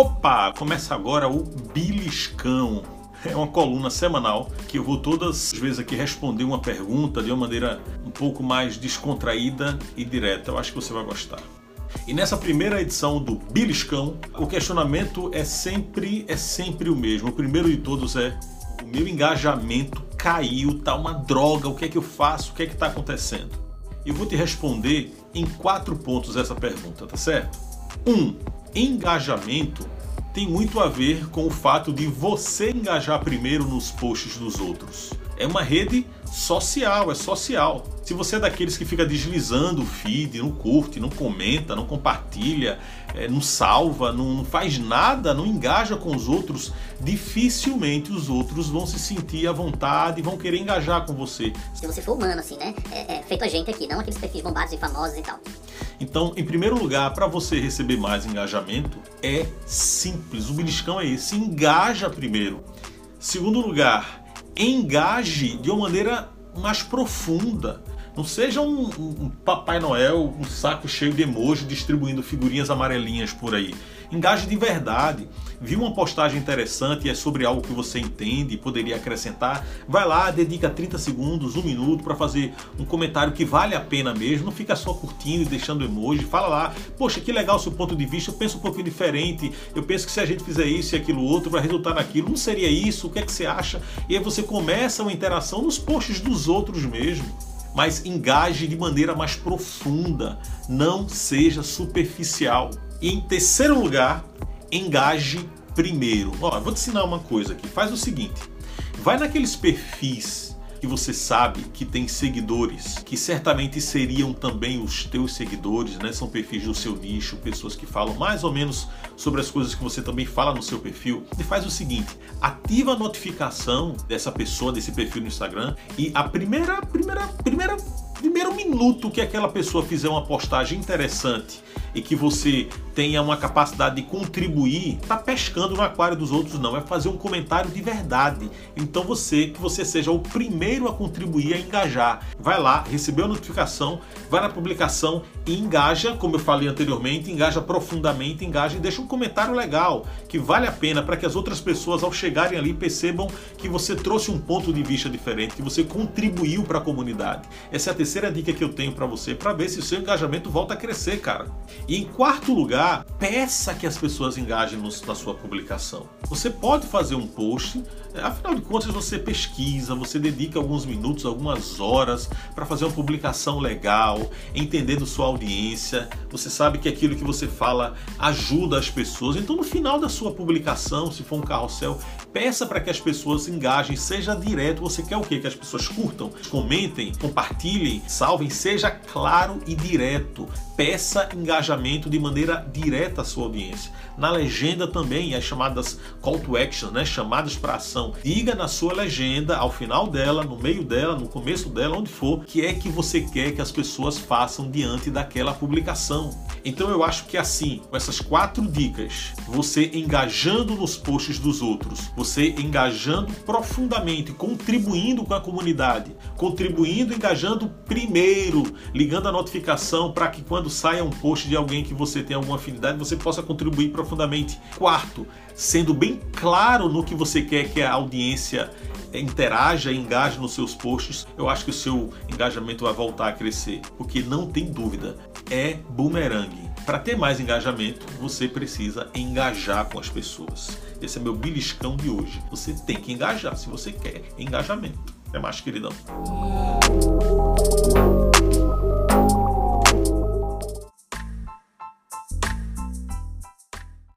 Opa! Começa agora o Biliscão. É uma coluna semanal que eu vou todas as vezes aqui responder uma pergunta de uma maneira um pouco mais descontraída e direta. Eu acho que você vai gostar. E nessa primeira edição do Biliscão, o questionamento é sempre é sempre o mesmo. O primeiro de todos é: o meu engajamento caiu, tá uma droga, o que é que eu faço? O que é que está acontecendo? Eu vou te responder em quatro pontos essa pergunta, tá certo? Um, engajamento tem muito a ver com o fato de você engajar primeiro nos posts dos outros. É uma rede social, é social. Se você é daqueles que fica deslizando o feed, não curte, não comenta, não compartilha, é, não salva, não, não, faz nada, não engaja com os outros, dificilmente os outros vão se sentir à vontade e vão querer engajar com você. Se você for humano, assim, né? É, é, feito a gente aqui, não aqueles perfis bombados e famosos e tal. Então, em primeiro lugar, para você receber mais engajamento, é simples. O beliscão é esse: engaja primeiro. Segundo lugar, engaje de uma maneira mais profunda. Não seja um, um, Papai Noel, um saco cheio de emoji distribuindo figurinhas amarelinhas por aí. Engaje de verdade. Viu uma postagem interessante e é sobre algo que você entende e poderia acrescentar? Vai lá, dedica 30 segundos, um minuto para fazer um comentário que vale a pena mesmo. Não fica só curtindo e deixando emoji. Fala lá, poxa, que legal o seu ponto de vista. Eu penso um pouquinho diferente. Eu penso que se a gente fizer isso e aquilo outro, vai resultar naquilo. Não seria isso? O que é que você acha? E aí você começa uma interação nos posts dos outros mesmo mas engaje de maneira mais profunda, não seja superficial. E em terceiro lugar, engaje primeiro. Ó, vou te ensinar uma coisa aqui. Faz o seguinte: vai naqueles perfis que você sabe que tem seguidores, que certamente seriam também os teus seguidores, né? São perfis do seu nicho, pessoas que falam mais ou menos sobre as coisas que você também fala no seu perfil. E faz o seguinte: ativa a notificação dessa pessoa, desse perfil no Instagram, e a primeira, primeira, primeira primeiro minuto que aquela pessoa fizer uma postagem interessante e que você tenha uma capacidade de contribuir, tá pescando no aquário dos outros não, é fazer um comentário de verdade. Então você, que você seja o primeiro a contribuir, a engajar. Vai lá, recebeu a notificação, vai na publicação e engaja, como eu falei anteriormente, engaja profundamente, engaja e deixa um comentário legal, que vale a pena para que as outras pessoas ao chegarem ali percebam que você trouxe um ponto de vista diferente, que você contribuiu para a comunidade. Essa é a terceira dica que eu tenho para você, para ver se o seu engajamento volta a crescer, cara. E em quarto lugar, peça que as pessoas engajem no, na sua publicação. Você pode fazer um post, é, afinal de contas você pesquisa, você dedica alguns minutos, algumas horas para fazer uma publicação legal, entendendo sua audiência. Você sabe que aquilo que você fala ajuda as pessoas. Então no final da sua publicação, se for um carrossel, peça para que as pessoas engajem, seja direto. Você quer o quê? Que as pessoas curtam, comentem, compartilhem, salvem, seja claro e direto. Peça engajamento de maneira direta à sua audiência. Na legenda também, as chamadas call to action, né? chamadas para ação. Diga na sua legenda, ao final dela, no meio dela, no começo dela, onde for, que é que você quer que as pessoas façam diante daquela publicação. Então eu acho que assim, com essas quatro dicas, você engajando nos posts dos outros, você engajando profundamente, contribuindo com a comunidade, contribuindo, engajando primeiro, ligando a notificação para que quando saia um post de alguém que você tem alguma afinidade, você possa contribuir profundamente. Quarto, sendo bem claro no que você quer que a audiência interaja, engaje nos seus posts, eu acho que o seu engajamento vai voltar a crescer, porque não tem dúvida, é boomerang. Para ter mais engajamento, você precisa engajar com as pessoas. Esse é meu beliscão de hoje. Você tem que engajar se você quer engajamento. É mais, queridão.